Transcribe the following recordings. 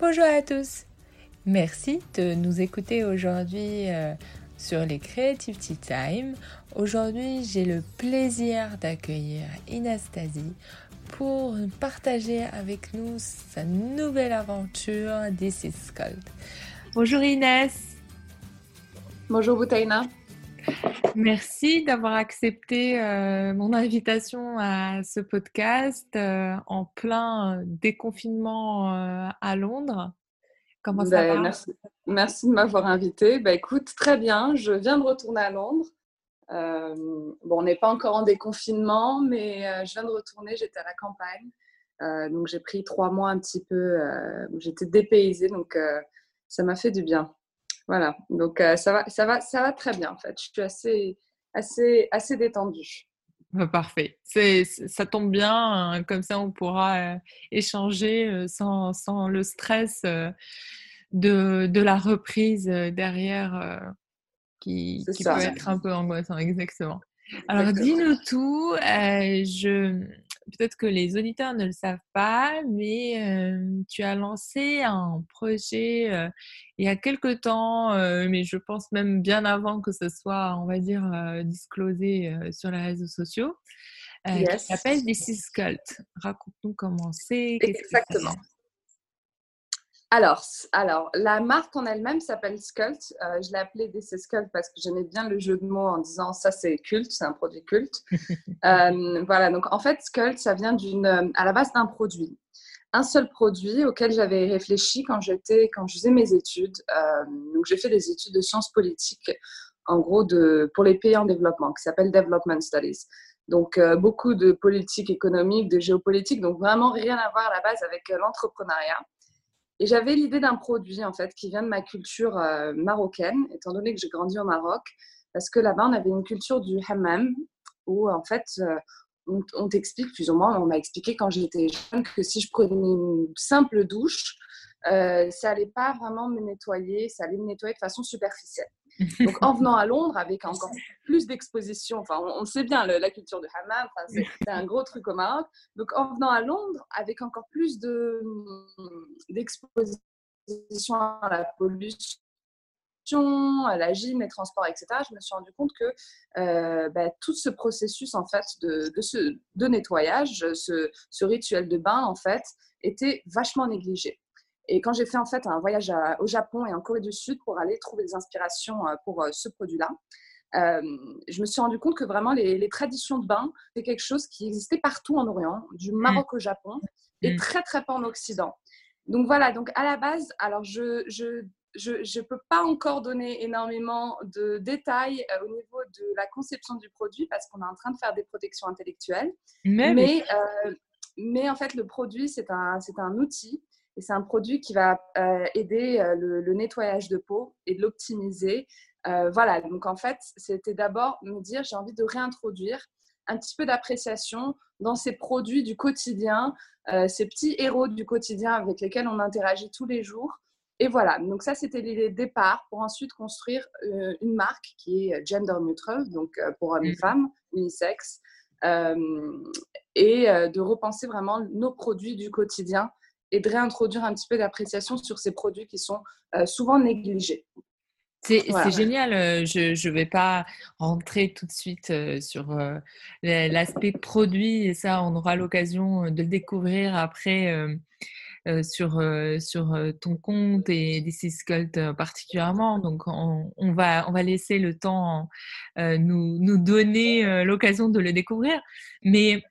Bonjour à tous. Merci de nous écouter aujourd'hui euh, sur les Creativity Time. Aujourd'hui, j'ai le plaisir d'accueillir Inastasie pour partager avec nous sa nouvelle aventure This is Bonjour Inès. Bonjour Boutaina. Merci d'avoir accepté euh, mon invitation à ce podcast euh, en plein déconfinement euh, à Londres. Comment ça ben, va? merci, de m'avoir invité. Bah, écoute, très bien. Je viens de retourner à Londres. bon, on n'est pas encore en déconfinement, mais je viens de retourner. J'étais à la campagne. donc, j'ai pris trois mois un petit peu où j'étais dépaysée. Donc, ça m'a fait du bien. Voilà, donc euh, ça, va, ça, va, ça va très bien en fait. Je suis assez, assez, assez détendue. Bah, parfait. C'est, ça tombe bien, hein, comme ça on pourra euh, échanger euh, sans, sans, le stress de, de, la reprise derrière qui, qui peut être un peu angoissant, exactement. Alors dis-nous tout. je peut-être que les auditeurs ne le savent pas, mais tu as lancé un projet il y a quelque temps, mais je pense même bien avant que ce soit, on va dire, disclosé sur les réseaux sociaux, qui s'appelle This is Cult. Raconte-nous comment c'est. Exactement. Alors, alors, la marque en elle-même s'appelle Skult. Euh, je l'ai appelée DC Skult parce que j'aimais bien le jeu de mots en disant ça c'est culte, c'est un produit culte. Euh, voilà, donc en fait, Skult, ça vient d'une, à la base d'un produit. Un seul produit auquel j'avais réfléchi quand j'étais, quand je faisais mes études. Euh, donc, j'ai fait des études de sciences politiques, en gros, de, pour les pays en développement, qui s'appelle Development Studies. Donc, beaucoup de politique économique, de géopolitique, donc vraiment rien à voir à la base avec l'entrepreneuriat. Et j'avais l'idée d'un produit en fait qui vient de ma culture euh, marocaine, étant donné que j'ai grandi au Maroc, parce que là-bas on avait une culture du hammam où en fait euh, on, t'explique plus ou moins, on m'a expliqué quand j'étais jeune que si je prenais une simple douche, euh, ça allait pas vraiment me nettoyer, ça allait me nettoyer de façon superficielle. Donc, en venant à Londres, avec encore plus d'exposition, enfin, on, sait bien la culture de hammam, c'est un gros truc au Maroc. Donc, en venant à Londres, avec encore plus d'exposition à la pollution, à la gym, les transports, etc., je me suis rendu compte que euh, bah, tout ce processus en fait de, de, ce, de nettoyage, ce, ce, rituel de bain en fait, était vachement négligé. Et quand j'ai fait en fait un voyage au Japon et en Corée du Sud pour aller trouver des inspirations euh, pour euh, ce produit-là, euh, je me suis rendu compte que vraiment les, traditions de bain, c'est quelque chose qui existait partout en Orient, du mm. Maroc au Japon, et mm. très très peu en Occident. Donc voilà, donc à la base, alors je je je je peux pas encore donner énormément de détails au niveau de la conception du produit parce qu'on est en train de faire des protections intellectuelles. Mais mais, mais en fait le produit c'est un c'est un outil et c'est un produit qui va euh, aider euh, le, nettoyage de peau et de l'optimiser. Euh, voilà, donc en fait, c'était d'abord me dire j'ai envie de réintroduire un petit peu d'appréciation dans ces produits du quotidien, ces petits héros du quotidien avec lesquels on interagit tous les jours. Et voilà, donc ça c'était l'idée de départ pour ensuite construire une marque qui est gender neutral, donc pour hommes et mmh. femmes, unisex, et de repenser vraiment nos produits du quotidien et de réintroduire un petit peu d'appréciation sur ces produits qui sont euh, souvent négligés. C'est génial. Euh, je ne vais pas rentrer tout de suite euh, sur l'aspect produit et ça, on aura l'occasion de le découvrir après sur, sur ton compte et DC Cult particulièrement. Donc, on, on, va, on va laisser le temps nous, nous donner l'occasion de le découvrir. Mais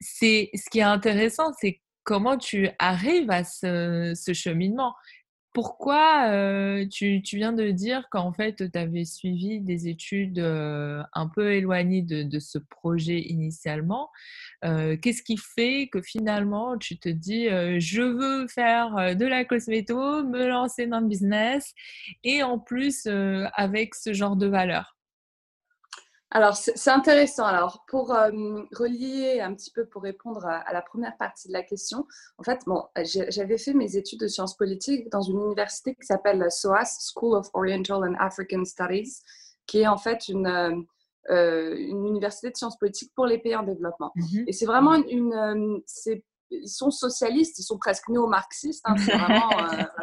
c'est ce qui est intéressant, c'est comment tu arrives à ce, cheminement? Pourquoi tu, viens de dire qu'en fait, tu avais suivi des études un peu éloignées de, ce projet initialement Qu'est-ce qui fait que finalement, tu te dis, je veux faire de la cosméto, me lancer dans le business et en plus avec ce genre de valeur? Alors, c'est intéressant. Alors, pour euh, relier un petit peu, pour répondre à, la première partie de la question, en fait, bon, j'avais fait mes études de sciences politiques dans une université qui s'appelle SOAS, School of Oriental and African Studies, qui est en fait une, euh, euh, une université de sciences politiques pour les pays en développement. Mm-hmm. Et c'est vraiment une, c'est ils sont socialistes, ils sont presque néo-marxistes, hein, vraiment,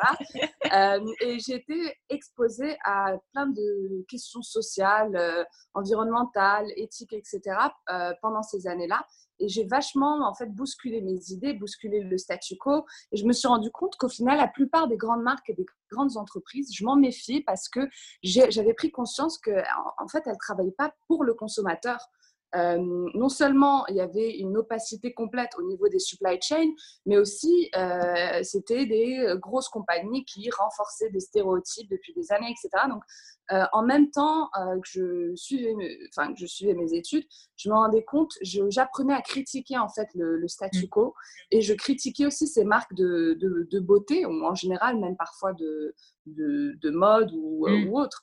voilà. et j'ai été exposée à plein de questions sociales, environnementales, éthiques, etc. pendant ces années-là. Et j'ai vachement en fait bousculé mes idées, bousculé le statu quo. Et je me suis rendu compte qu'au final, la plupart des grandes marques et des grandes entreprises, je m'en méfie parce que j'avais pris conscience qu'en en fait, elles ne travaillaient pas pour le consommateur. Euh, non seulement il y avait une opacité complète au niveau des supply chains, mais aussi euh, c'était des grosses compagnies qui renforçaient des stéréotypes depuis des années, etc. Donc, euh, en même temps que, je suivais mes, enfin, que je suivais mes études, je me rendais compte, j'apprenais à critiquer en fait le, statu quo et je critiquais aussi ces marques de, de, beauté, ou en général même parfois de, de, mode ou, mm. ou autre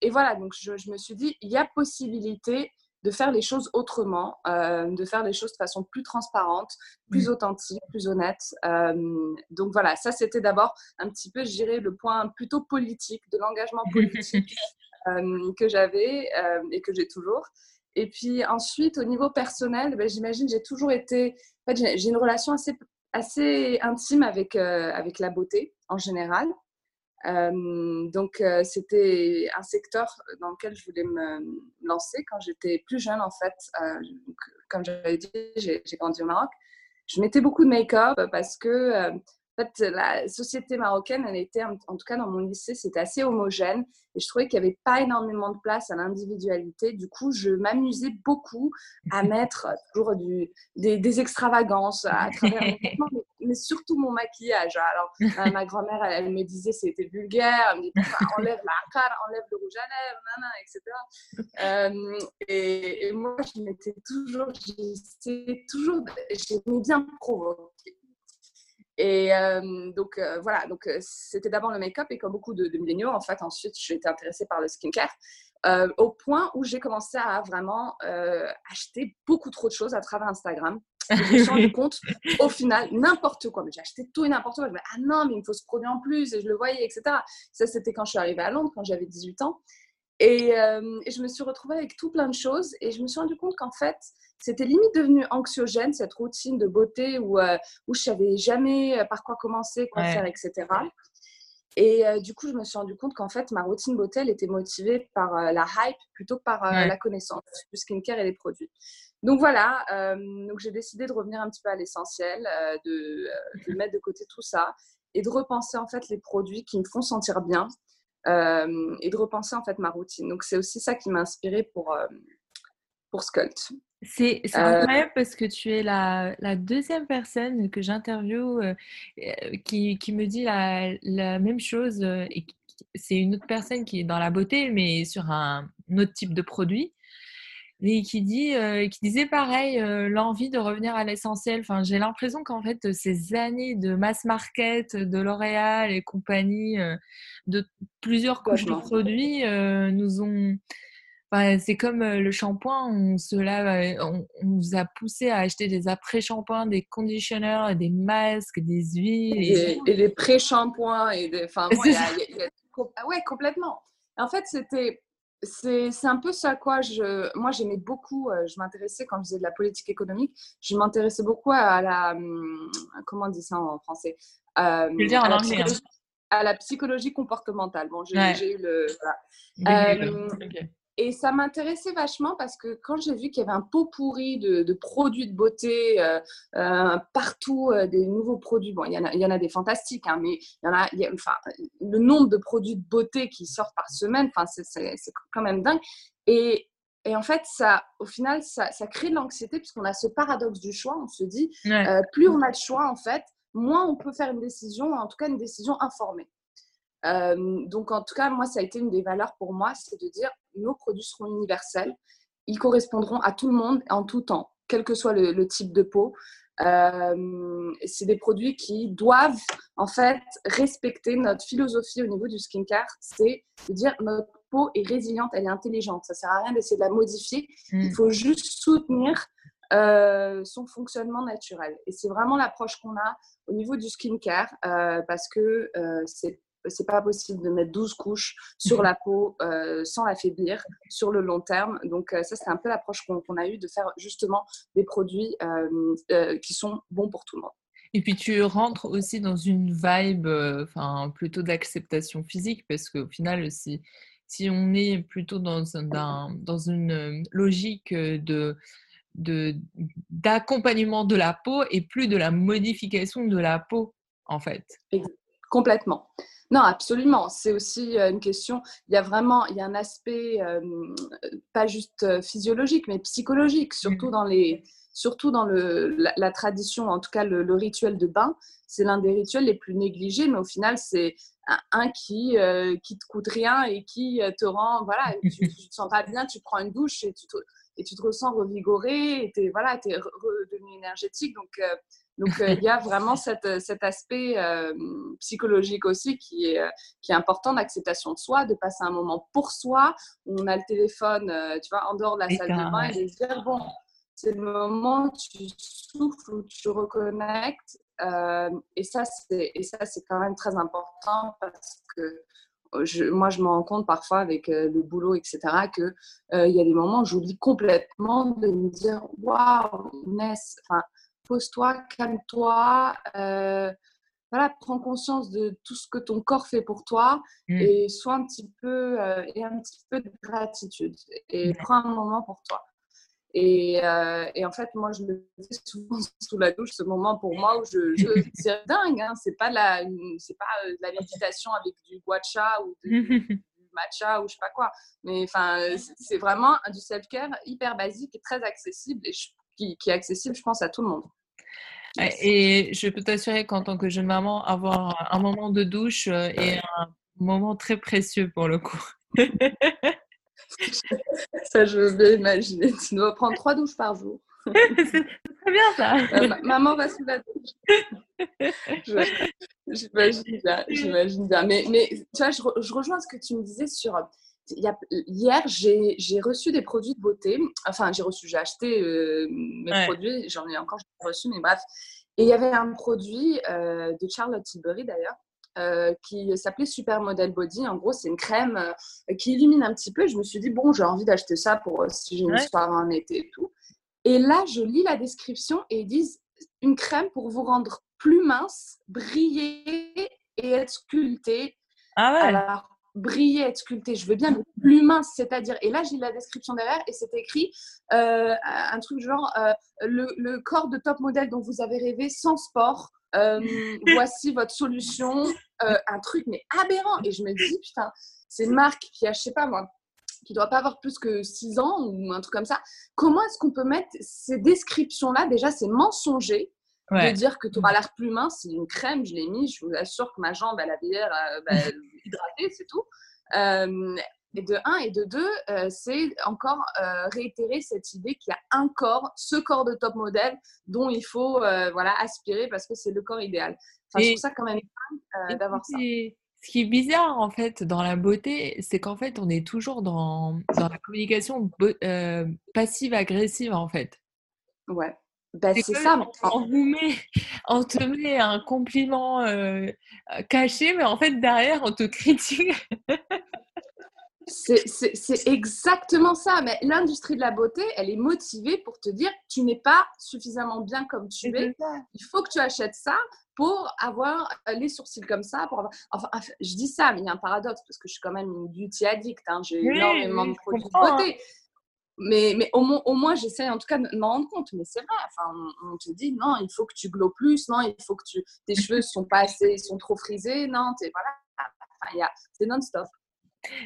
et voilà, donc je, me suis dit, il y a possibilité de faire les choses autrement, euh, de faire les choses de façon plus transparente, plus authentique, plus honnête. Euh, donc voilà, ça c'était d'abord un petit peu, je dirais, le point plutôt politique, de l'engagement politique euh, que j'avais et que j'ai toujours. Et puis ensuite, au niveau personnel, ben, j'imagine, j'ai toujours été, en fait, j'ai une relation assez, assez intime avec, avec la beauté en général. Euh, donc, euh, c'était un secteur dans lequel je voulais me lancer quand j'étais plus jeune, en fait. Euh, comme j'avais dit, j'ai grandi au Maroc. Je mettais beaucoup de make-up parce que en fait, la société marocaine, elle était, en tout cas dans mon lycée, c'était assez homogène et je trouvais qu'il n'y avait pas énormément de place à l'individualité. Du coup, je m'amusais beaucoup à mettre toujours du, des, extravagances à travers mais, surtout mon maquillage. Alors, euh, ma grand-mère, elle, me disait c'était vulgaire, elle me disait enlève la cara, enlève le rouge à lèvres, nana, etc. Euh, et, et, moi, je m'étais toujours, j'essayais toujours, j'aimais bien provoquer. Et euh, donc euh, voilà, donc c'était d'abord le make-up et comme beaucoup de, de milléniaux, en fait, ensuite j'ai été intéressée par le skincare au point où j'ai commencé à vraiment acheter beaucoup trop de choses à travers Instagram. Je me suis rendu compte, au final, n'importe quoi. Mais j'ai acheté tout et n'importe quoi. Je me disais, ah non, mais il me faut ce produit en plus, et je le voyais, etc. Ça, c'était quand je suis arrivée à Londres, quand j'avais 18 ans. Et, et, je me suis retrouvée avec tout plein de choses. Et je me suis rendu compte qu'en fait, c'était limite devenu anxiogène, cette routine de beauté où, euh, où je savais jamais euh, par quoi commencer, quoi faire, etc. Et euh, du coup, je me suis rendu compte qu'en fait, ma routine beauté, elle était motivée par la hype plutôt que par la connaissance du skincare et les produits. Donc voilà, donc j'ai décidé de revenir un petit peu à l'essentiel, de, de, mettre de côté tout ça et de repenser en fait les produits qui me font sentir bien et de repenser en fait ma routine. Donc c'est aussi ça qui m'a inspirée pour, pour Sculpt. C'est euh, incroyable parce que tu es la, deuxième personne que j'interviewe euh, euh, qui, me dit la, même chose. et c'est une autre personne qui est dans la beauté, mais sur un, autre type de produit. Et qui, dit, qui disait pareil, l'envie de revenir à l'essentiel. Enfin, j'ai l'impression qu'en fait, ces années de mass market, de L'Oréal et compagnie, de plusieurs couches de produits, nous ont c'est comme le shampoing, on, se on, nous a poussé à acheter des après-shampoings, des conditionneurs, des masques, des huiles. Et, des pré-shampoings. Et des... Enfin, ouais, complètement. En fait, c'était. C'est un peu ça quoi. Je, moi, j'aimais beaucoup, je m'intéressais quand je faisais de la politique économique, je m'intéressais beaucoup à la. Hum, comment on dit ça en français euh, Je veux dire en anglais. Hein. À la psychologie comportementale. Bon, j'ai eu le. Voilà. Et ça m'intéressait vachement parce que quand j'ai vu qu'il y avait un pot pourri de, produits de beauté euh, euh, partout, euh, des nouveaux produits, bon, il y en a, il y en a des fantastiques, hein, mais il y en a, enfin, le nombre de produits de beauté qui sortent par semaine, enfin, c'est quand même dingue. Et, et, en fait, ça, au final, ça, ça crée de l'anxiété puisqu'on a ce paradoxe du choix. On se dit, plus on a de choix, en fait, moins on peut faire une décision, en tout cas une décision informée. Euh, donc, en tout cas, moi, ça a été une des valeurs pour moi, c'est de dire nos produits seront universels, ils correspondront à tout le monde en tout temps, quel que soit le, type de peau. Euh, c'est des produits qui doivent en fait respecter notre philosophie au niveau du skincare, c'est de dire notre peau est résiliente, elle est intelligente. Ça sert à rien d'essayer de la modifier. Mm. Il faut juste soutenir euh, son fonctionnement naturel. Et c'est vraiment l'approche qu'on a au niveau du skincare parce que c'est c'est pas possible de mettre 12 couches sur la peau sans l'affaiblir sur le long terme. Donc ça, c'est un peu l'approche qu'on a eue de faire justement des produits qui sont bons pour tout le monde. Et puis tu rentres aussi dans une vibe, enfin plutôt d'acceptation physique, parce qu'au final, si, si on est plutôt dans, dans une logique de d'accompagnement de, la peau et plus de la modification de la peau, en fait. Complètement. Non, absolument. C'est aussi une question. Il y a vraiment, il y a un aspect pas juste physiologique, mais psychologique, surtout mmh. dans les, surtout dans le, la, tradition, en tout cas le, rituel de bain. C'est l'un des rituels les plus négligés, mais au final, c'est un, qui qui te coûte rien et qui te rend, voilà, tu, tu te sens pas bien, tu prends une douche et tu te, et tu te ressens revigoré, et tu es, voilà, es redevenu énergétique. Donc, euh, donc euh, il y a vraiment cet, cet aspect euh, psychologique aussi qui est, qui est important d'acceptation de soi, de passer un moment pour soi, où on a le téléphone, tu vois, en dehors de la salle de bain, et de dire, bon, c'est le moment où tu souffles, où tu reconnectes. et ça, c'est quand même très important parce que moi, je me rends compte parfois avec euh, le boulot, etc., qu'il euh, y a des moments où j'oublie complètement de me dire Waouh, Inès, pose-toi, calme-toi, euh, voilà, prends conscience de tout ce que ton corps fait pour toi mmh. et sois un petit peu, et un petit peu de gratitude et prends un moment pour toi. Euh, et, en fait, moi, je le fais souvent sous la douche, ce moment pour moi où je, c'est dingue, hein, c'est pas la, c'est pas euh, la méditation avec du guacha ou du, matcha ou je sais pas quoi, mais enfin, c'est vraiment du self-care hyper basique et très accessible et qui, qui, est accessible, je pense, à tout le monde. Et je peux t'assurer qu'en tant que jeune maman, avoir un moment de douche euh, est un moment très précieux pour le coup. ça, je veux bien imaginer. Tu dois prendre trois douches par jour. c'est très bien ça. Euh, maman va sous la douche. J'imagine bien, j'imagine bien. Mais, mais tu vois, je, je, rejoins ce que tu me disais sur. Il y a, hier, j'ai reçu des produits de beauté. Enfin, j'ai reçu, j'ai acheté euh, mes produits. J'en ai encore reçu, mais bref. Et il y avait un produit euh, de Charlotte Tilbury d'ailleurs euh, qui s'appelait Super Model Body. En gros, c'est une crème qui illumine un petit peu. Je me suis dit, bon, j'ai envie d'acheter ça pour si j'ai une soirée en été et tout. Et là, je lis la description et ils disent une crème pour vous rendre plus mince, briller et être sculpté. Ah ouais. Alors, briller, être sculpté, je veux bien, mais plus mince, c'est-à-dire. Et là, j'ai la description derrière et c'est écrit un truc genre le, le, corps de top modèle dont vous avez rêvé sans sport, euh, voici votre solution, euh, un truc mais aberrant. Et je me dis, putain, c'est une marque qui a, je sais pas moi, qui doit pas avoir plus que 6 ans ou un truc comme ça. Comment est-ce qu'on peut mettre ces descriptions-là? Déjà, c'est mensonger. De dire que tu auras l'air plus mince, c'est une crème, je l'ai mis, je vous assure que ma jambe, elle avait l'air euh, bah, hydratée, c'est tout. Et de un et de deux, euh, c'est encore euh, réitérer cette idée qu'il y a un corps, ce corps de top modèle dont il faut euh, voilà, aspirer parce que c'est le corps idéal. Enfin, je trouve ça quand même d'avoir ça. Ce qui est bizarre en fait dans la beauté, c'est qu'en fait on est toujours dans, dans la communication passive-agressive en fait. Ouais. Ben, c'est ça. On, vous met, on te met un compliment caché, mais en fait derrière on te critique. C'est exactement ça. Mais l'industrie de la beauté, elle est motivée pour te dire tu n'es pas suffisamment bien comme tu es. Il faut que tu achètes ça pour avoir euh, les sourcils comme ça. Pour enfin, je dis ça, mais il y a un paradoxe parce que je suis quand même une beauty addict. Hein. J'ai énormément de produits de beauté. Mais, mais au, moins, au moins j'essaie en tout cas de m'en rendre compte. Mais c'est vrai, enfin, on, te dit non, il faut que tu glows plus, non, il faut que tu, tes cheveux sont pas assez, sont trop frisés, non, es, voilà. Enfin, c'est non-stop.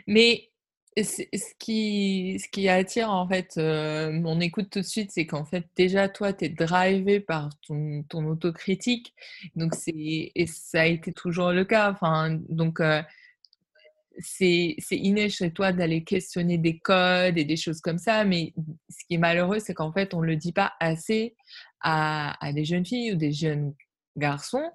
Mais ce qui, ce qui attire en fait euh, mon écoute tout de suite, c'est qu'en fait déjà toi tu es drivé par ton, ton autocritique, donc c'est et ça a été toujours le cas. Enfin donc euh, c'est inné chez toi d'aller questionner des codes et des choses comme ça, mais ce qui est malheureux, c'est qu'en fait on le dit pas assez à, à des jeunes filles ou des jeunes garçons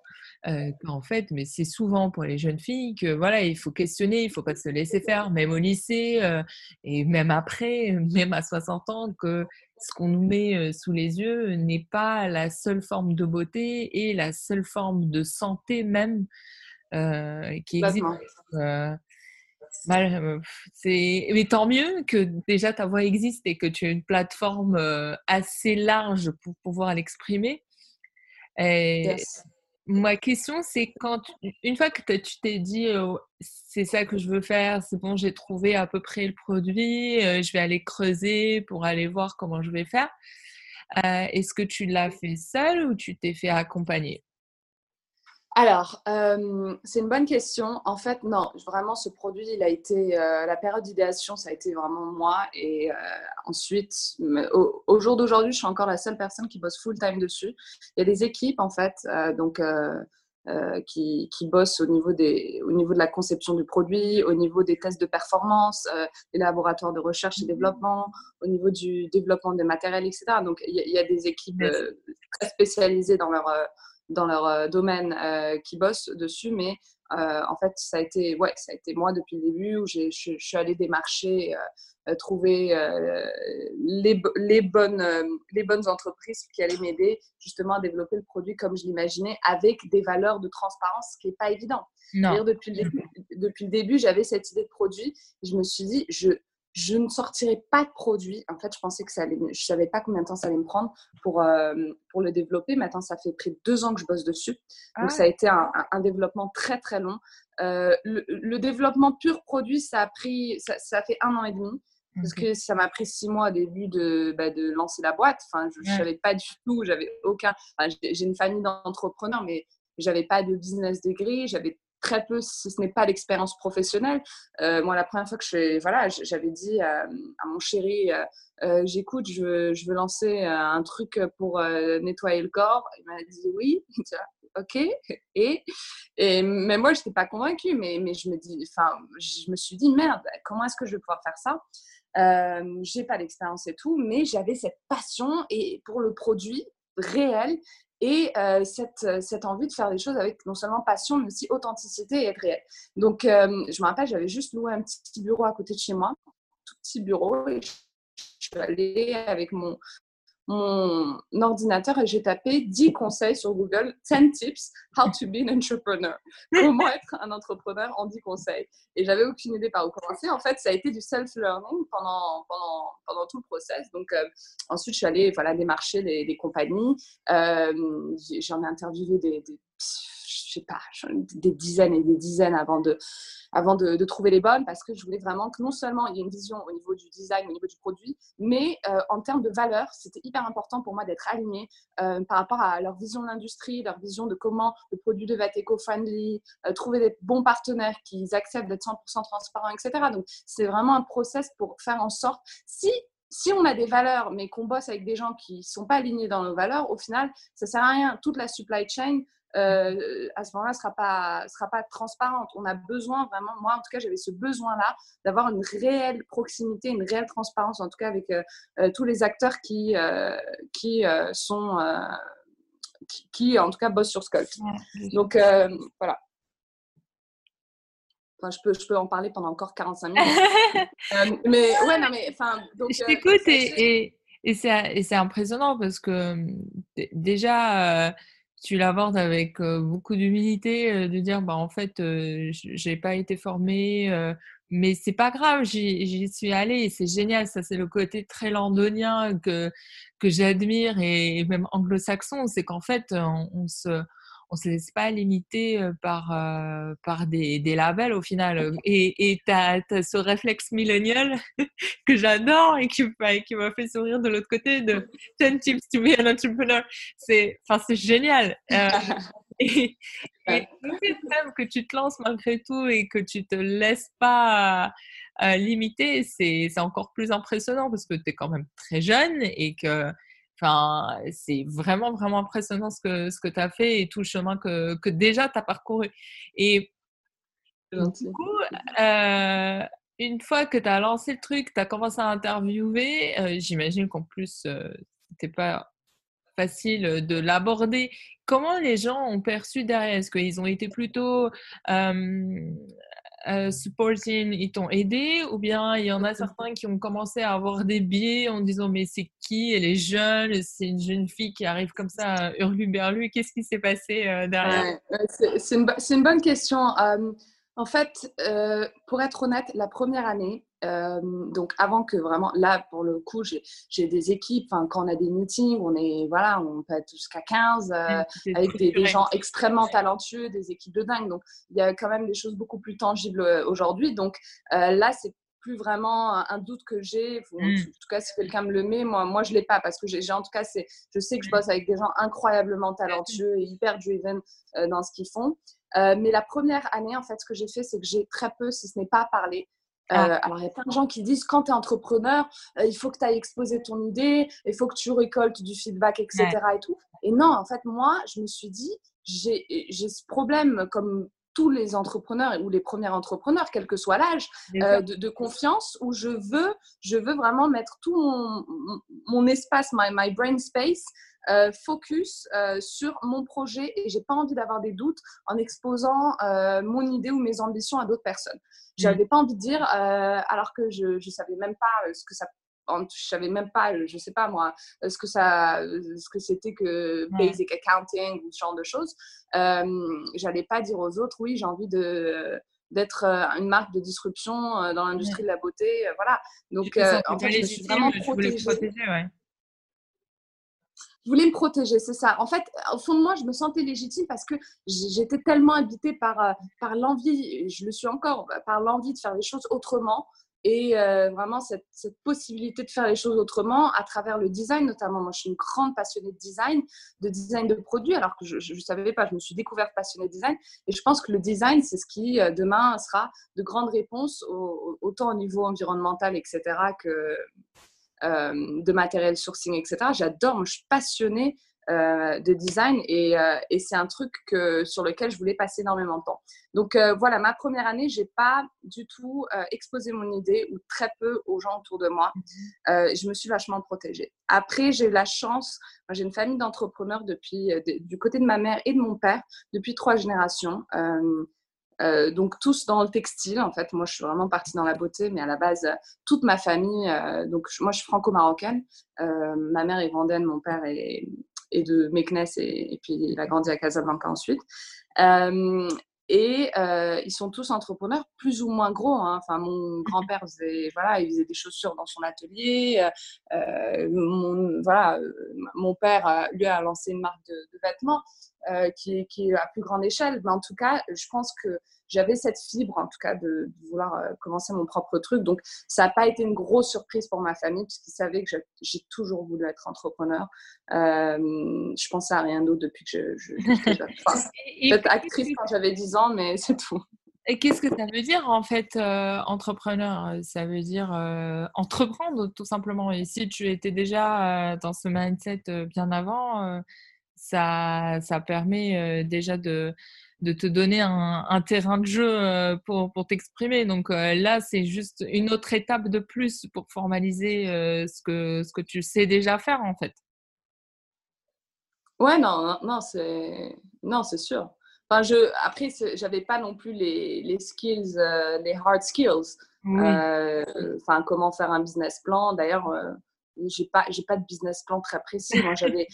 euh, en fait, mais c'est souvent pour les jeunes filles que voilà, il faut questionner, il faut pas se laisser faire, même au lycée euh, et même après, même à 60 ans, que ce qu'on nous met euh, sous les yeux n'est pas la seule forme de beauté et la seule forme de santé même qui existent. mais tant mieux que déjà ta voix existe et que tu as une plateforme assez large pour pouvoir l'exprimer. Et Ma question, c'est quand, une fois que tu t'es dit, c'est ça que je veux faire, c'est bon, j'ai trouvé à peu près le produit, je vais aller creuser pour aller voir comment je vais faire. Est-ce que tu l'as fait seul ou tu t'es fait accompagner? Alors, euh, c'est une bonne question. En fait, non, vraiment, ce produit, il a été, euh, la période d'idéation, ça a été vraiment moi. Et euh, ensuite, au, jour d'aujourd'hui, je suis encore la seule personne qui bosse full-time dessus. Il y a des équipes, en fait, donc, qui, qui, bossent au niveau, des, au niveau de la conception du produit, au niveau des tests de performance, des laboratoires de recherche et développement, au niveau du développement des matériels, etc. Donc, il y, a, des équipes très spécialisées dans leur dans leur euh, domaine euh, qui bossent dessus, mais euh, en fait, ça a été, ouais, ça a été moi depuis le début où je, suis allée démarcher, trouver les, les, bonnes, les bonnes entreprises qui allaient m'aider justement à développer le produit comme je l'imaginais, avec des valeurs de transparence, ce qui n'est pas évident. Non. Depuis le début, depuis le début j'avais cette idée de produit. je me suis dit, je, je ne sortirai pas de produit. En fait, je pensais que ça allait, je savais pas combien de temps ça allait me prendre pour, euh, pour le développer. Maintenant, ça fait près de deux ans que je bosse dessus. Donc, ah. ça a été un, un, développement très, très long. Euh, le, développement pur produit, ça a pris, ça, ça fait un an et demi. Parce que ça m'a pris six mois au début de, bah, de lancer la boîte. Enfin, je ne savais pas du tout, j'avais aucun. j'ai une famille d'entrepreneurs, mais j'avais pas de business degree, j'avais très peu, si ce n'est pas l'expérience professionnelle. Euh, moi, la première fois que je voilà, j'avais dit à, mon chéri, euh, euh, j'écoute, je veux, lancer un truc pour nettoyer le corps. Il m'a dit oui. ok. Et, et mais moi, je n'étais pas convaincue, mais, mais je me dis, enfin, je me suis dit merde, comment est-ce que je vais pouvoir faire ça? Euh, J'ai pas d'expérience et tout, mais j'avais cette passion et pour le produit réel et euh, cette, euh, cette, envie de faire des choses avec non seulement passion, mais aussi authenticité et être réel. Donc, euh, je me rappelle, j'avais juste loué un petit bureau à côté de chez moi, tout petit bureau, et je suis allée avec mon, mon ordinateur et j'ai tapé 10 conseils sur Google, 10 tips, how to be an entrepreneur. Comment être un entrepreneur en 10 conseils. Et j'avais aucune idée par où commencer. En fait, ça a été du self-learning pendant, pendant, pendant tout le process. Donc, euh, ensuite, je suis allée voilà, démarcher les compagnies. Euh, J'en ai interviewé des, des je sais pas, des dizaines et des dizaines avant de, avant de, trouver les bonnes parce que je voulais vraiment que non seulement il y ait une vision au niveau du design, au niveau du produit, mais euh, en termes de valeur, c'était hyper important pour moi d'être aligné euh, par rapport à leur vision de l'industrie, leur vision de comment le produit devait être éco-friendly, euh, trouver des bons partenaires qui acceptent d'être 100% transparents, etc. Donc, c'est vraiment un process pour faire en sorte, si si on a des valeurs, mais qu'on bosse avec des gens qui ne sont pas alignés dans nos valeurs, au final, ça sert à rien. Toute la supply chain, euh, à ce moment-là, ne sera pas, sera pas transparente. On a besoin vraiment, moi en tout cas, j'avais ce besoin-là d'avoir une réelle proximité, une réelle transparence, en tout cas avec euh, euh, tous les acteurs qui, qui sont, qui, en tout cas bossent sur Sculpt. Donc voilà. Enfin, je peux, je peux en parler pendant encore 45 minutes. mais ouais, non, mais enfin. je t'écoute et, et, et c'est impressionnant parce que déjà, tu l'abordes avec beaucoup d'humilité, de dire bah en fait j'ai pas été formée, mais c'est pas grave, j'y suis allée c'est génial. Ça c'est le côté très londonien que que j'admire et, même anglo-saxon, c'est qu'en fait on, se on se laisse pas limiter par, par des, des, labels au final. Et tu as, ce réflexe millénial que j'adore et qui, qui m'a fait sourire de l'autre côté de 10 tips to be an entrepreneur. C'est génial. Euh, et, le fait même que tu te lances malgré tout et que tu te laisses pas limiter, c'est encore plus impressionnant parce que tu es quand même très jeune et que Enfin, c'est vraiment, vraiment impressionnant ce que, ce que tu as fait et tout le chemin que, que déjà tu as parcouru. Et du coup, euh, une fois que tu as lancé le truc, tu as commencé à interviewer, euh, j'imagine qu'en plus, euh, c'était pas facile de l'aborder. Comment les gens ont perçu derrière? Est-ce qu'ils ont été plutôt euh, supporting, ils t'ont aidé ou bien il y en a certains qui ont commencé à avoir des biais en disant mais c'est qui? Elle est jeune, c'est une jeune fille qui arrive comme ça, hurlu-berlu. Qu'est-ce qui s'est passé derrière? C'est une, une, bonne question. En fait, pour être honnête, la première année, euh, donc avant que vraiment, là pour le coup, j'ai des équipes, quand on a des meetings, on est, voilà, on peut être jusqu'à 15 euh, avec des, gens extrêmement talentueux, des équipes de dingue. Donc il y a quand même des choses beaucoup plus tangibles euh, aujourd'hui. Donc là, c'est plus vraiment un doute que j'ai. En mmh. tout cas, si quelqu'un me le met, moi, moi je l'ai pas parce que j'ai en tout cas, c'est, je sais que je mmh. bosse avec des gens incroyablement talentueux et hyper driven dans ce qu'ils font. mais la première année, en fait, ce que j'ai fait, c'est que j'ai très peu, si ce n'est pas parlé, ah. Euh, alors, il y a plein de gens qui disent quand tu es entrepreneur, euh, il faut que tu ailles exposer ton idée, il faut que tu récoltes du feedback, etc. Et, tout. et non, en fait, moi, je me suis dit, j'ai ce problème comme tous les entrepreneurs ou les premiers entrepreneurs, quel que soit l'âge, euh, de, confiance où je veux, je veux vraiment mettre tout mon, mon espace, my, my brain space, euh, focus euh, sur mon projet et j'ai pas envie d'avoir des doutes en exposant mon idée ou mes ambitions à d'autres personnes. Mmh. J'avais pas envie de dire, alors que je, je savais même pas ce que ça je savais même pas, je sais pas moi, ce que ça, ce que c'était que basic accounting ou ce genre de choses. Euh, J'allais pas dire aux autres, oui, j'ai envie de d'être une marque de disruption dans l'industrie de la beauté, voilà. Donc, en fait, je suis vraiment protégée. ouais je voulais me protéger, c'est ça. En fait, au fond de moi, je me sentais légitime parce que j'étais tellement habitée par, euh, par l'envie, je le suis encore, par l'envie de faire les choses autrement et euh, vraiment cette, possibilité de faire les choses autrement à travers le design notamment. Moi, je suis une grande passionnée de design, de design de produits, alors que je ne savais pas, je me suis découverte passionnée de design. Et je pense que le design, c'est ce qui, euh, demain, sera de grandes réponses, autant au niveau environnemental, etc., que, euh, de matériel sourcing, etc. J'adore, je suis passionnée euh, de design et, euh, et c'est un truc que, sur lequel je voulais passer énormément de temps. Donc voilà, ma première année, j'ai pas du tout exposé mon idée ou très peu aux gens autour de moi. je me suis vachement protégée. Après, j'ai eu la chance, j'ai une famille d'entrepreneurs depuis du côté de ma mère et de mon père depuis trois générations. Euh, donc tous dans le textile en fait. Moi je suis vraiment partie dans la beauté, mais à la base toute ma famille. Euh, donc moi je suis franco-marocaine. Euh, ma mère est vendaine, mon père est, de Meknes et, puis il a grandi à Casablanca ensuite. et ils sont tous entrepreneurs, plus ou moins gros. Hein. Enfin, mon grand-père faisait, voilà, il faisait des chaussures dans son atelier. mon, voilà, mon père, lui, a lancé une marque de vêtements. Euh, qui, est, à plus grande échelle. Mais en tout cas, je pense que j'avais cette fibre, en tout cas, de, vouloir euh, commencer mon propre truc. Donc, ça n'a pas été une grosse surprise pour ma famille, puisqu'ils savaient que j'ai toujours voulu être entrepreneur. Euh, je pensais à rien d'autre depuis que je, je être actrice quand j'avais 10 ans, mais c'est tout. Et qu'est-ce que ça veut dire en fait entrepreneur? Ça veut dire entreprendre tout simplement. Et si tu étais déjà dans ce mindset bien avant, ça, ça permet déjà de, de te donner un, terrain de jeu pour, pour t'exprimer. Donc là, c'est juste une autre étape de plus pour formaliser ce, que, ce que tu sais déjà faire en fait. Ouais, non, non, c'est non, c'est sûr. Enfin, je, après, j'avais pas non plus les, les skills, les hard skills. enfin, comment faire un business plan. D'ailleurs, j'ai pas j'ai pas de business plan très précis moi j'avais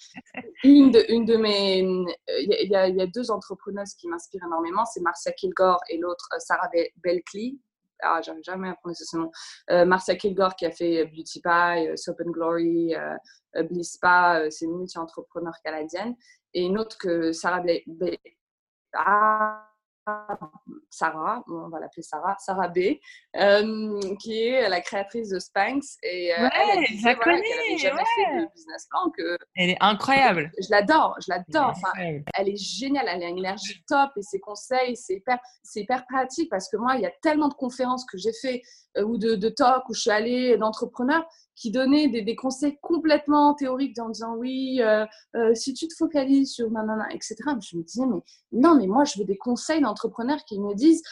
une de une de mes il y, a, deux entrepreneuses qui m'inspirent énormément c'est Marcia Kilgore et l'autre euh, Sarah Belkley ah j'arrive jamais à prononcer ce nom. Euh, Marcia Kilgore qui a fait Beauty Pie euh, Soap and Glory Bliss Spa c'est une multi-entrepreneur canadienne. Et une autre que Sarah Be ah, Sarah, on va l'appeler Sarah, Sarah B, euh, qui est la créatrice de Spanx. Et euh, elle, la connais, jamais fait de business plan. Que... Elle est incroyable. Je l'adore, je l'adore. Enfin, elle est géniale, elle a une énergie top et ses conseils, c'est hyper, hyper pratique parce que moi, il y a tellement de conférences que j'ai fait euh, ou de, de talks où je suis allée d'entrepreneurs qui donnait des, conseils complètement théoriques en disant oui, euh, euh, si tu te focalises sur nanana, etc. Je me disais, mais non, mais moi, je veux des conseils d'entrepreneurs qui me disent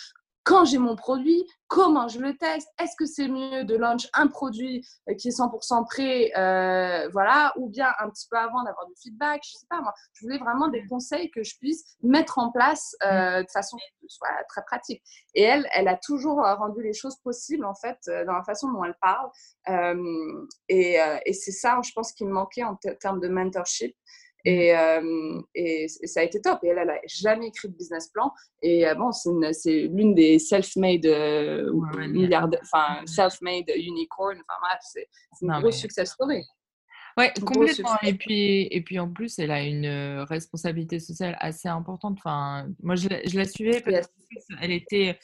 quand j'ai mon produit, comment je le teste Est-ce que c'est mieux de launch un produit euh, qui est 100% prêt, euh, voilà, ou bien un petit peu avant d'avoir du feedback Je sais pas moi. Je voulais vraiment des conseils que je puisse mettre en place euh, de façon soit très pratique. Et elle, elle a toujours rendu les choses possibles en fait dans la façon dont elle parle. et, et c'est ça, je pense, qui me manquait en termes de mentorship. Et, euh, et, ça a été top. Et elle, elle n'a jamais écrit de business plan. Et euh, bon, c'est l'une des self-made euh, enfin, self-made unicorn. Enfin bref, c'est une grosse success story. Ouais, complètement. Et puis, et puis en plus, elle a une responsabilité sociale assez importante. Enfin, moi, je, je la suivais parce qu'elle était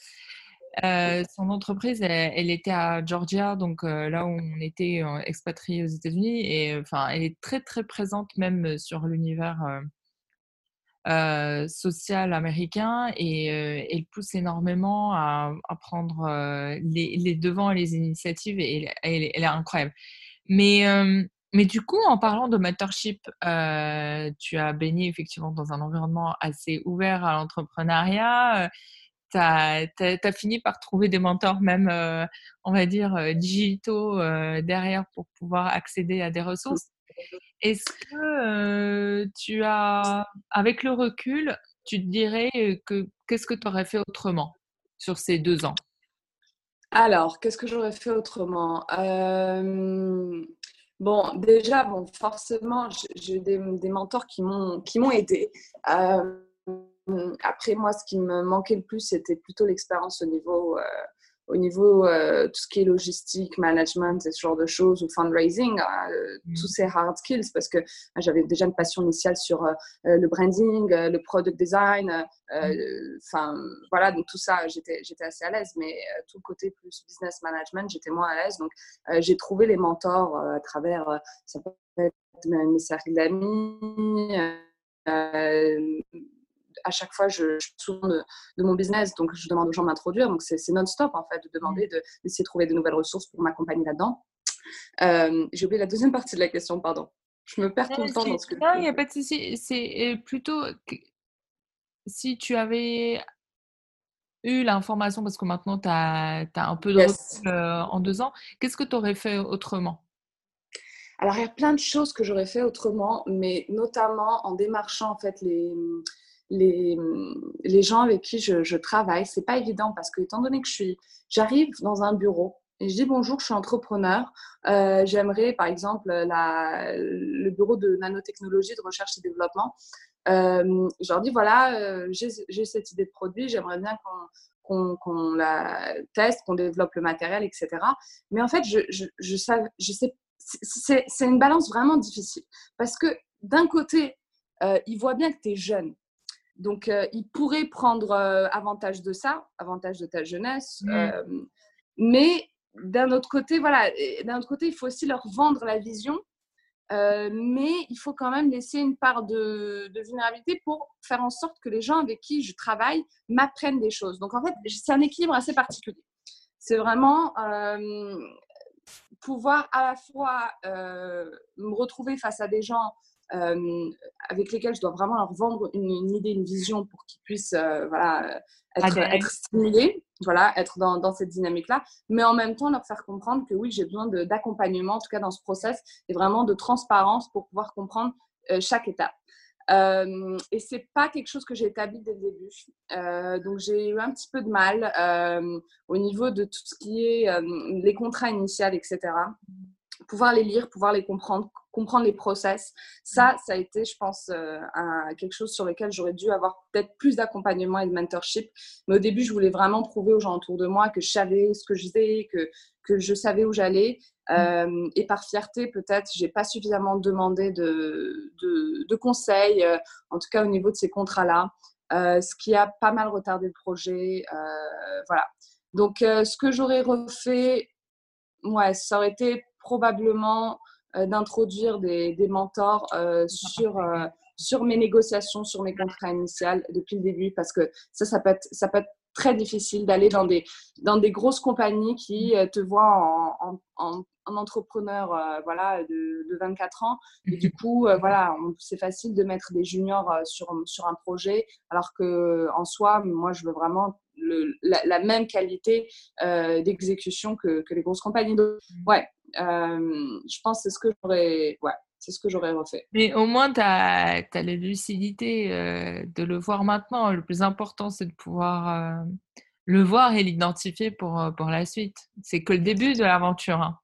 euh, son entreprise, elle, était à Georgia, donc euh, là où on était expatrié aux États-Unis, et enfin, elle est très très présente même sur l'univers euh, social américain, et elle pousse énormément à, prendre les, devants et les initiatives, et elle, elle, est incroyable. Mais mais du coup, en parlant de mentorship, tu as baigné effectivement dans un environnement assez ouvert à l'entrepreneuriat tu as, fini par trouver des mentors, même, euh, on va dire, euh, digitaux euh, derrière pour pouvoir accéder à des ressources. Est-ce que tu as, avec le recul, tu te dirais que qu'est-ce que tu aurais fait autrement sur ces deux ans? Alors, qu'est-ce que j'aurais fait autrement? Bon, déjà, bon, forcément, j'ai des, des, mentors qui m'ont aidé. Après, moi, ce qui me manquait le plus, c'était plutôt l'expérience au niveau, euh, au niveau euh, tout ce qui est logistique, management et ce genre de choses, ou fundraising, hein, euh, mmh. tous ces hard skills, parce que j'avais déjà une passion initiale sur le branding, le product design, mmh. enfin, voilà, donc tout ça, j'étais assez à l'aise, mais tout le côté plus business management, j'étais moins à l'aise. Donc, j'ai trouvé les mentors à travers, ça peut être mes cercles d'amis, à chaque fois, je, je souvent de, mon business, donc je demande aux gens de m'introduire. Donc, c'est non-stop, en fait, de demander, d'essayer de, trouver de nouvelles ressources pour m'accompagner là-dedans. Euh, j'ai oublié la deuxième partie de la question, pardon. Je me perds tout le temps dans ce que Non, il n'y a pas de souci. C'est euh, plutôt si tu avais eu l'information, parce que maintenant tu as, un peu de recul euh, en deux ans, qu'est-ce que tu aurais fait autrement? Alors, il y a plein de choses que j'aurais fait autrement, mais notamment en démarchant en fait les, les, les gens avec qui je, je travaille. C'est pas évident parce que, étant donné que je suis, j'arrive dans un bureau et je dis bonjour, je suis entrepreneur. Euh, J'aimerais, par exemple, la, le bureau de nanotechnologie, de recherche et développement. Euh, je leur dis voilà, euh, j'ai cette idée de produit, j'aimerais bien qu'on qu'on la teste, qu'on développe le matériel, etc. Mais en fait, je, je, je, je sais c'est une balance vraiment difficile parce que d'un côté, euh, ils voient bien que tu es jeune. Donc, euh, ils pourraient prendre euh, avantage de ça, avantage de ta jeunesse. Mmh. Euh, mais d'un autre côté, voilà, d'un autre côté, il faut aussi leur vendre la vision. mais il faut quand même laisser une part de, de, vulnérabilité pour faire en sorte que les gens avec qui je travaille m'apprennent des choses. Donc, en fait, c'est un équilibre assez particulier. C'est vraiment pouvoir à la fois me retrouver face à des gens avec lesquels je dois vraiment leur vendre une, idée, une vision pour qu'ils puissent euh, voilà, être, être, stimulés, voilà, être dans, dans cette dynamique-là, mais en même temps leur faire comprendre que oui, j'ai besoin d'accompagnement, en tout cas dans ce process, et vraiment de transparence pour pouvoir comprendre euh, chaque étape. Euh, et c'est pas quelque chose que j'ai établi dès le début. Euh, donc j'ai eu un petit peu de mal euh, au niveau de tout ce qui est les contrats initiaux, etc pouvoir les lire, pouvoir les comprendre, comprendre les process. Ça, mm. ça a été, je pense, euh, quelque chose sur lequel j'aurais dû avoir peut-être plus d'accompagnement et de mentorship. Mais au début, je voulais vraiment prouver aux gens autour de moi que je savais ce que je faisais, que, que je savais où j'allais. Mm. Euh, et par fierté, peut-être, j'ai pas suffisamment demandé de, de, conseils, euh, en tout cas au niveau de ces contrats-là, ce qui a pas mal retardé le projet. voilà. Donc, ce que j'aurais refait, ouais, ça aurait été probablement euh, d'introduire des, mentors euh, sur, euh, sur mes négociations, sur mes contrats initiaux depuis le début, parce que ça, ça peut être, ça peut être très difficile d'aller dans des, dans des grosses compagnies qui te voient en, en, entrepreneur voilà, de, de, 24 ans. Et du coup, voilà, c'est facile de mettre des juniors sur, sur un projet, alors que en soi, moi, je veux vraiment la, même qualité d'exécution que, les grosses compagnies. Donc, mmh. ouais, je pense que c'est ce que j'aurais ouais, c'est ce que j'aurais refait. Mais au moins, tu as, as, la lucidité de le voir maintenant. Le plus important, c'est de pouvoir le voir et l'identifier pour, pour la suite. C'est que le début de l'aventure. Hein.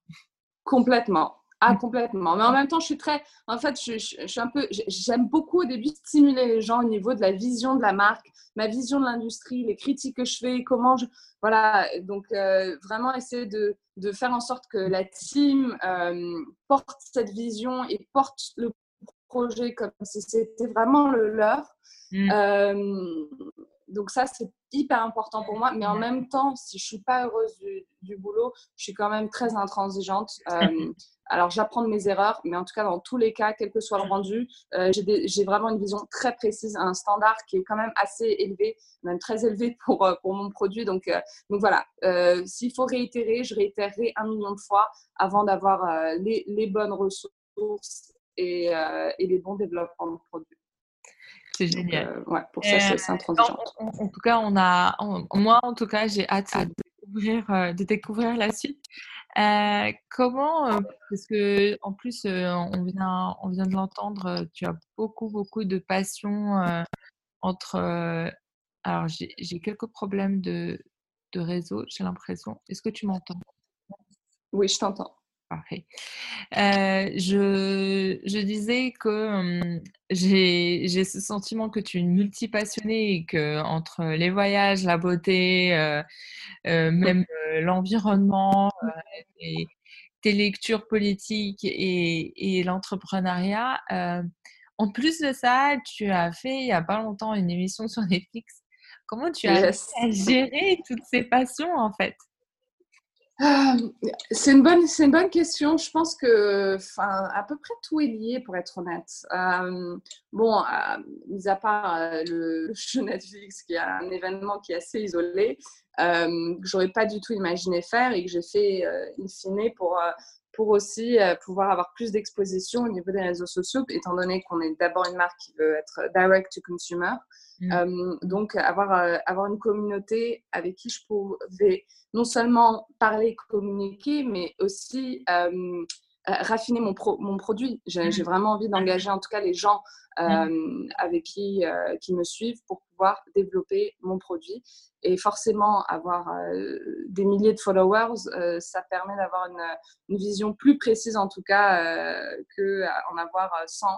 Complètement. Ah, complètement. Mais en même temps, je suis très. En fait, je, suis un peu. J'aime beaucoup au début stimuler les gens au niveau de la vision de la marque, ma vision de l'industrie, les critiques que je fais, comment je. Voilà. Donc, euh, vraiment essayer de, de, faire en sorte que la team euh, porte cette vision et porte le projet comme si c'était vraiment le leur. Mmh. Euh, donc ça, c'est hyper important pour moi. Mais en même temps, si je suis pas heureuse du, boulot, je suis quand même très intransigeante. Euh, alors, j'apprends de mes erreurs, mais en tout cas, dans tous les cas, quel que soit le rendu, euh, j'ai vraiment une vision très précise, un standard qui est quand même assez élevé, même très élevé pour, euh, pour mon produit. Donc, donc voilà, s'il faut réitérer, je réitérerai un million de fois avant d'avoir les, les, bonnes ressources et, et les bons développements de produits. C'est génial. Euh, ouais, pour ça, c'est intransigeant. En, en, tout cas, on a, moi, en tout cas, j'ai hâte de découvrir, euh, de découvrir la suite. Euh, comment, parce que en plus, on, vient, on vient de l'entendre, tu as beaucoup, beaucoup de passion entre. alors, j'ai quelques problèmes de, de réseau, j'ai l'impression. Est-ce que tu m'entends? Oui, je t'entends. Parfait. je, je, disais que j'ai ce sentiment que tu es une multipassionnée et que entre les voyages, la beauté, même l'environnement, tes lectures politiques et, et l'entrepreneuriat, en plus de ça, tu as fait il n'y a pas longtemps une émission sur Netflix. Comment tu as géré toutes ces passions en fait? C'est une, bonne, une bonne question. Je pense que à peu près tout est lié, pour être honnête. Euh, bon, euh, mis à part euh, le, jeu Netflix, qui est un événement qui est assez isolé, que j'aurais pas du tout imaginé faire et que j'ai fait in fine pour, pour aussi pouvoir avoir plus d'exposition au niveau des réseaux sociaux, étant donné qu'on est d'abord une marque qui veut être direct to consumer. Mmh. donc, avoir, avoir une communauté avec qui je pouvais non seulement parler, communiquer, mais aussi raffiner mon, mon produit. J'ai mmh. vraiment envie d'engager en tout cas les gens mmh. avec qui, qui me suivent pour pouvoir développer mon produit. Et forcément, avoir des milliers de followers, ça permet d'avoir une, une, vision plus précise en tout cas qu'en avoir 100 euh,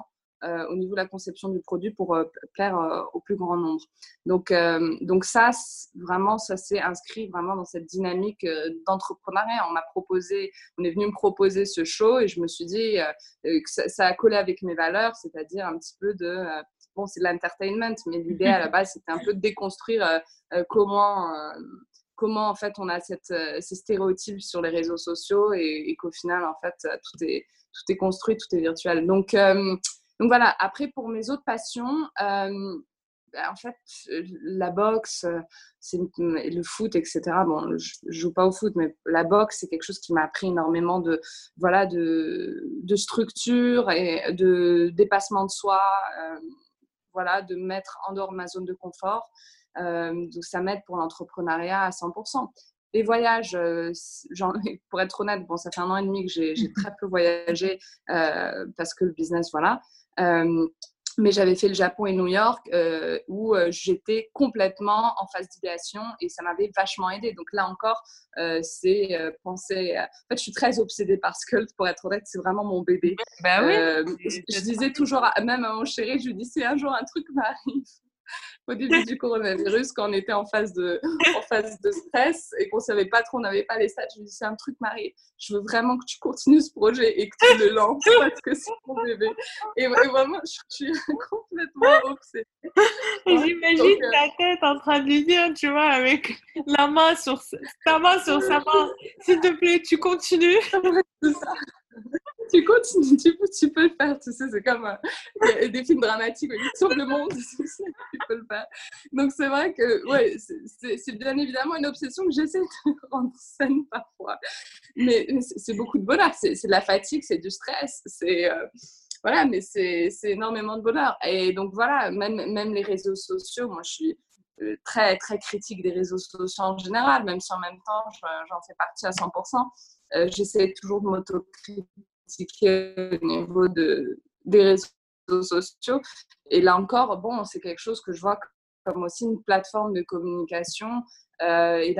au niveau de la conception du produit pour euh, plaire euh, au plus grand nombre. Donc, donc ça, vraiment, ça s'est inscrit vraiment dans cette dynamique d'entrepreneuriat. On m'a proposé, on est venu me proposer ce show et je me suis dit que ça, a collé avec mes valeurs, c'est-à-dire un petit peu de bon, c'est de l'entertainment, mais l'idée à la base, c'était un peu de déconstruire comment, comment en fait on a cette, ces stéréotypes sur les réseaux sociaux et, qu'au final, en fait, tout est, tout est construit, tout est virtuel. Donc, donc voilà, après pour mes autres passions, euh, bah, en fait, la boxe, c'est le foot, etc. Bon, je, ne joue pas au foot, mais la boxe, c'est quelque chose qui m'a appris énormément de, voilà, de, de structure et de dépassement de soi, euh, voilà, de mettre en dehors de ma zone de confort. Euh, donc ça m'aide pour l'entrepreneuriat à 100%. Les voyages, pour être honnête, bon, ça fait un an et demi que j'ai très peu voyagé parce que le business, voilà. Euh, mais j'avais fait le Japon et New York euh, où euh, j'étais complètement en phase d'idéation et ça m'avait vachement aidé. Donc là encore, c'est penser. En fait, je suis très obsédée par Skult, pour être honnête, c'est vraiment mon bébé. Bah oui. je, disais toujours, même à mon chéri, je lui dis si un jour un truc m'arrive, au début du coronavirus, quand on était en phase de, en phase de stress et qu'on savait pas trop, on n'avait pas les stats. Je me dis, c'est un truc, Marie, je veux vraiment que tu continues ce projet et que tu le lances parce que c'est mon bébé. Et, vraiment, je, suis complètement obsédée. J'imagine ta tête en train de lui dire, tu vois, avec la main sur ta main sur sa main, s'il te plaît, tu continues. c'est ça tu continues, tu peux, tu peux le faire, tu sais, c'est comme euh, des films dramatiques sauve le monde, tu peux le faire. Donc c'est vrai que, ouais, c'est bien évidemment une obsession que j'essaie de rendre saine parfois. Mais, c'est beaucoup de bonheur, c'est de la fatigue, c'est du stress, c'est... Euh, voilà, mais c'est énormément de bonheur. Et donc voilà, même, même les réseaux sociaux, moi je suis très, très critique des réseaux sociaux en général, même si en même temps, j'en fais partie à 100%. J'essaie toujours de m'autocritiquer au niveau de, des réseaux sociaux. Et là encore, bon, c'est quelque chose que je vois comme aussi une plateforme de communication et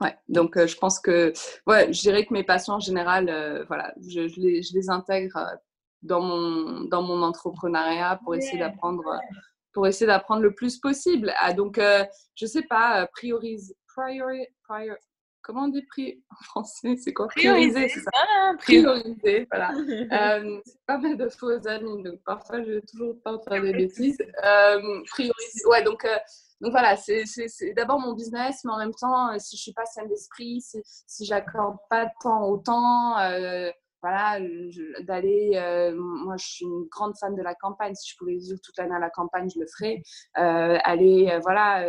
Ouais, donc je pense que, ouais, je dirais que mes passions en général, voilà, je, je, les, je, les, intègre dans mon, dans mon entrepreneuriat pour essayer d'apprendre pour essayer d'apprendre le plus possible. Ah, donc, euh, je sais pas, prioriser, priori, priori, comment on dit pri en français C'est quoi? Prioriser, c'est ça ah, Prioriser, voilà. euh, c'est pas mal de faux amis, donc parfois je vais toujours pas faire des bêtises. Euh, prioriser, ouais, donc, euh, donc voilà, c'est d'abord mon business, mais en même temps, si je suis pas saine d'esprit, si, si j'accorde pas de temps au temps, voilà, d'aller. Euh, moi, je suis une grande fan de la campagne. Si je pouvais vivre toute l'année à la campagne, je le ferais. Euh, aller, euh, voilà,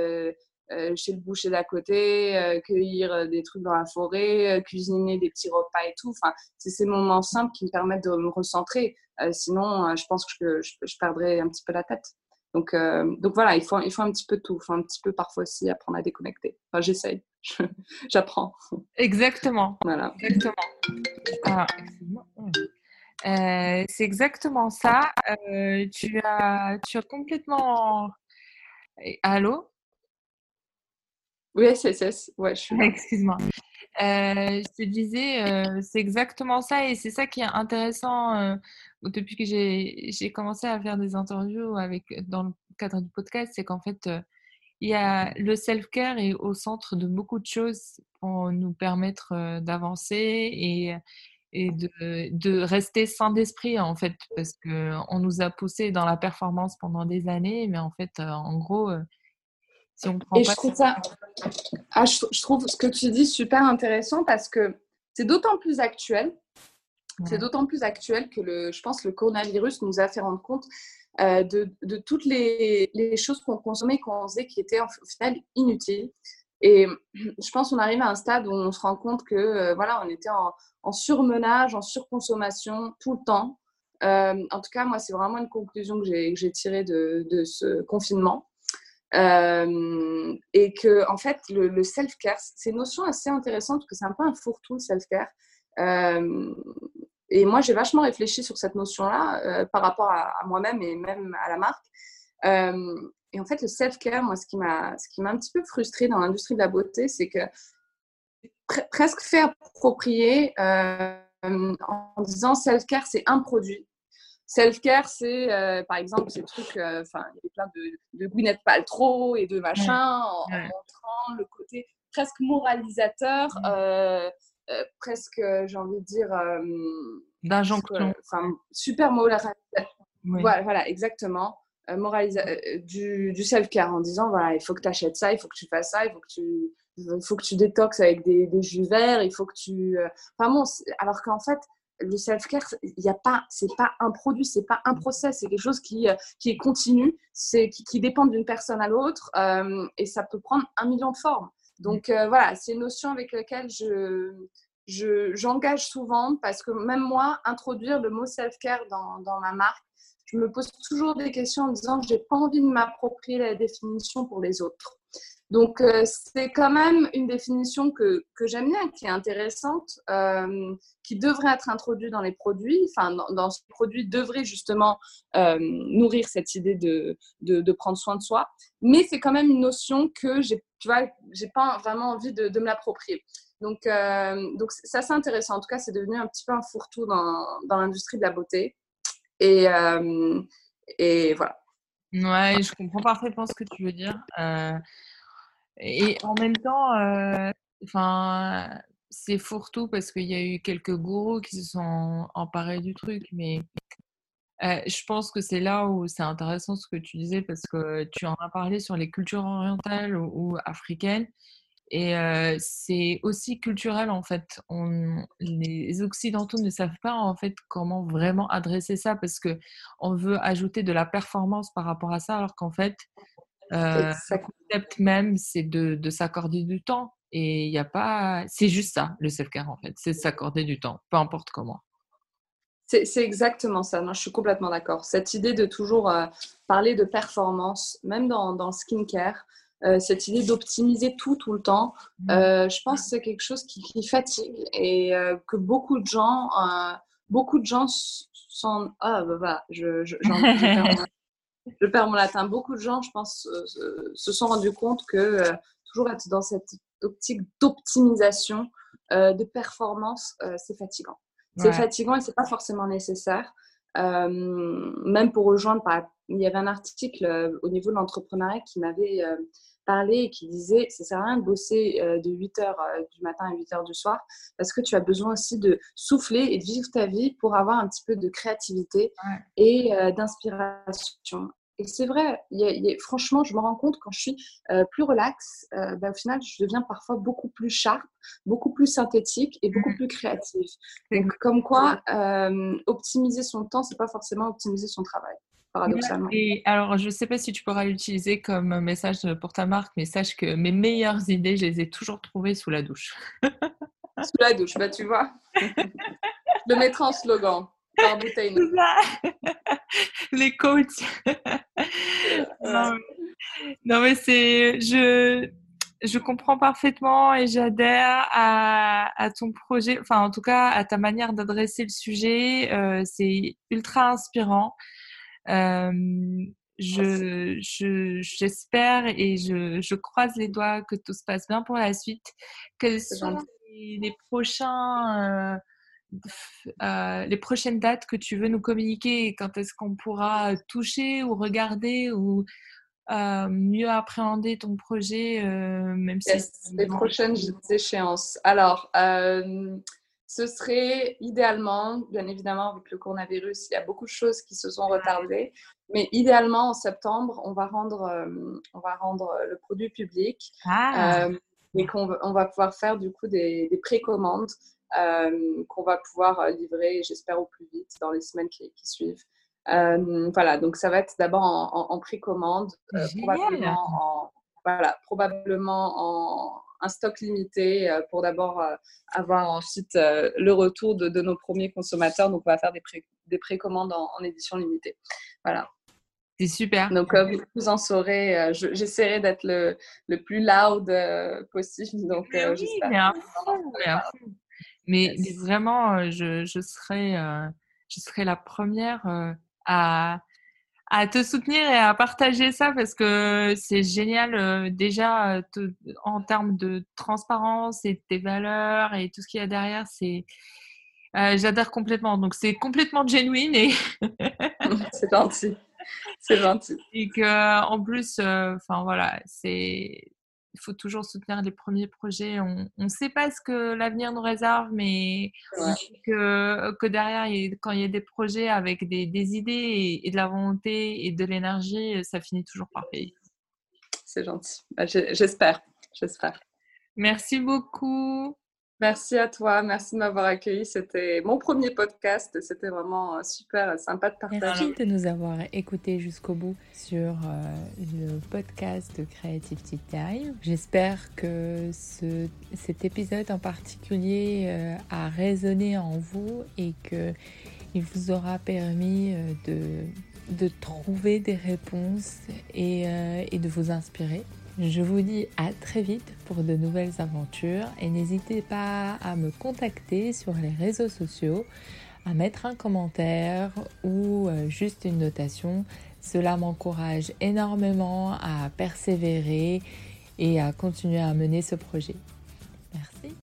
chez le boucher d'à côté, cueillir des trucs dans la forêt, cuisiner des petits repas et tout. Enfin, c'est ces moments simples qui me permettent de me recentrer. sinon, je pense que je, je, perdrais un petit peu la tête. Donc, donc voilà, il faut, il faut un petit peu de tout. Il faut un petit peu parfois aussi apprendre à déconnecter. Enfin, j'essaye. J'apprends. Exactement. Voilà. Exactement. Ah, euh, c'est exactement ça. Euh, tu, as, tu as complètement. Allô? Oui, SSS. Ouais, je suis Excuse-moi. Euh, je te disais, c'est exactement ça et c'est ça qui est intéressant depuis que j'ai commencé à faire des interviews avec, dans le cadre du podcast, c'est qu'en fait, il y a le self-care est au centre de beaucoup de choses pour nous permettre d'avancer et, de, rester sain d'esprit en fait parce que on nous a poussé dans la performance pendant des années mais en fait en gros si on prend et je trouve ça ah, je, trouve ce que tu dis super intéressant parce que c'est d'autant plus actuel c'est d'autant plus actuel que le je pense le coronavirus nous a fait rendre compte euh, de, de, toutes les, les choses qu'on consommait qu'on faisait qui étaient au final inutiles et je pense qu'on arrive à un stade où on se rend compte que euh, voilà, on était en, en, surmenage, en surconsommation tout le temps. Euh, en tout cas, moi, c'est vraiment une conclusion que j'ai tirée de, de, ce confinement. Euh, et que, en fait, le, self-care, c'est une notion assez intéressante parce que c'est un peu un fourre-tout, le self-care. Euh, et moi, j'ai vachement réfléchi sur cette notion-là euh, par rapport à, moi-même et même à la marque. Et en fait, le self-care, moi, ce qui m'a, un petit peu frustrée dans l'industrie de la beauté, c'est que presque fait approprier en disant self-care, c'est un produit. Self-care, c'est euh, par exemple ces trucs, euh, enfin, il y a plein de, de Gwyneth Paltrow et de machin, en, montrant le côté presque moralisateur, presque, j'ai envie de dire, d'injonction. Enfin, super moralisateur. Voilà, voilà, exactement. Euh, euh, du, du self-care en disant voilà, il faut que tu achètes ça, il faut que tu fasses ça, il faut que tu, il faut que tu détoxes avec des, des jus verts, il faut que tu. Euh, enfin bon, alors qu'en fait, le self-care, il n'y a pas, c'est pas un produit, c'est pas un process, c'est quelque chose qui, qui est continu, c'est qui, qui dépend d'une personne à l'autre et ça peut prendre un million de formes. Donc voilà, c'est une notion avec laquelle je, je, j'engage souvent parce que même moi, introduire le mot self-care dans, dans ma marque, je me pose toujours des questions en disant que j'ai pas envie de m'approprier la définition pour les autres. Donc, euh, c'est quand même une définition que, que j'aime bien, qui est intéressante, euh, qui devrait être introduite dans les produits. Enfin, dans, dans ces produits devrait justement euh, nourrir cette idée de, de, prendre soin de soi. Mais c'est quand même une notion que j'ai, tu vois, j'ai pas vraiment envie de, de me l'approprier. Donc, donc ça, c'est intéressant. En tout cas, c'est devenu un petit peu un fourre-tout dans, dans l'industrie de la beauté. Et, et voilà. Ouais, je comprends parfaitement ce que tu veux dire. Et en même temps, euh, enfin, c'est fourre-tout parce qu'il y a eu quelques gourous qui se sont emparés du truc, mais je pense que c'est là où c'est intéressant ce que tu disais parce que tu en as parlé sur les cultures orientales ou africaines. Et c'est aussi culturel en fait. Les Occidentaux ne savent pas en fait comment vraiment adresser ça parce que on veut ajouter de la performance par rapport à ça, alors qu'en fait, euh, le concept même c'est de, de s'accorder du temps. Et il n'y a pas, c'est juste ça le self-care en fait, c'est s'accorder du temps, peu importe comment. C'est exactement ça. Non, je suis complètement d'accord. Cette idée de toujours euh, parler de performance, même dans, dans le skincare, euh, cette idée d'optimiser tout tout le temps, mmh. euh, je pense que c'est quelque chose qui, fatigue et que beaucoup de gens, beaucoup de gens sont ah bah, bah je, je, je, perds mon, latin. Beaucoup de gens, je pense, se sont rendus compte que toujours être dans cette optique d'optimisation, de performance, c'est fatigant. C'est fatigant et c'est pas forcément nécessaire. Euh, même pour rejoindre, il y avait un article euh, au niveau de l'entrepreneuriat qui m'avait euh, parlé et qui disait ça sert à rien de bosser de 8h du matin à 8h du soir parce que tu as besoin aussi de souffler et de vivre ta vie pour avoir un petit peu de créativité et d'inspiration. Et c'est vrai, franchement, je me rends compte quand je suis euh, plus relax, euh, bah, au final, je deviens parfois beaucoup plus sharp, beaucoup plus synthétique et beaucoup mmh. plus créative. Donc, comme quoi, euh, optimiser son temps, c'est pas forcément optimiser son travail. Paradoxalement. Et alors, je ne sais pas si tu pourras l'utiliser comme message pour ta marque, mais sache que mes meilleures idées, je les ai toujours trouvées sous la douche. sous la douche, bah tu vois. je le mettrai en slogan. Par bouteille. Les coachs. non, mais c'est. Je, je comprends parfaitement et j'adhère à, à, ton projet, enfin en tout cas à ta manière d'adresser le sujet. Euh, c'est ultra inspirant. Euh, je, j'espère et je, je, croise les doigts que tout se passe bien pour la suite. Quels sont les, les, prochains euh, euh, les prochaines dates que tu veux nous communiquer et quand est-ce qu'on pourra toucher ou regarder ou euh, mieux appréhender ton projet, euh, même si les prochaines échéances. Alors, ce serait idéalement, bien évidemment, avec le coronavirus, il y a beaucoup de choses qui se sont retardées, mais idéalement en septembre, on va rendre, on va rendre le produit public. Ah. et qu'on on va pouvoir faire du coup des, des précommandes qu'on va pouvoir euh, livrer, j'espère, au plus vite dans les semaines qui, suivent. Euh, voilà, donc ça va être d'abord en, précommande, probablement en, voilà, probablement en un stock limité pour d'abord avoir ensuite le retour de, nos premiers consommateurs. Donc, on va faire des, des précommandes en, édition limitée. Voilà. C'est super. Donc, vous en saurez, j'essaierai d'être le, le, plus loud possible. Donc, j'espère. Mais, vraiment, euh, je, je, serai, euh, je serai la première euh, à, à te soutenir et à partager ça parce que c'est génial déjà en termes de transparence et de tes valeurs et tout ce qu'il y a derrière. C'est j'adhère complètement. Donc c'est complètement genuine et c'est gentil. C'est gentil. Et que en plus, enfin voilà, c'est il faut toujours soutenir les premiers projets. On ne sait pas ce que l'avenir nous réserve, mais que, que derrière, quand il y a des projets avec des, des idées et, de la volonté et de l'énergie, ça finit toujours par payer. C'est gentil. Bah, j'espère. J'espère. Merci beaucoup. Merci à toi, merci de m'avoir accueilli. C'était mon premier podcast, c'était vraiment euh, super sympa de partager. Merci de nous avoir écoutés jusqu'au bout sur euh, le podcast de Creativity Time. J'espère que ce, cet épisode en particulier euh, a résonné en vous et que il vous aura permis de, de trouver des réponses et, et de vous inspirer. Je vous dis à très vite pour de nouvelles aventures et n'hésitez pas à me contacter sur les réseaux sociaux, à mettre un commentaire ou euh, juste une notation. Cela m'encourage énormément à persévérer et à continuer à mener ce projet.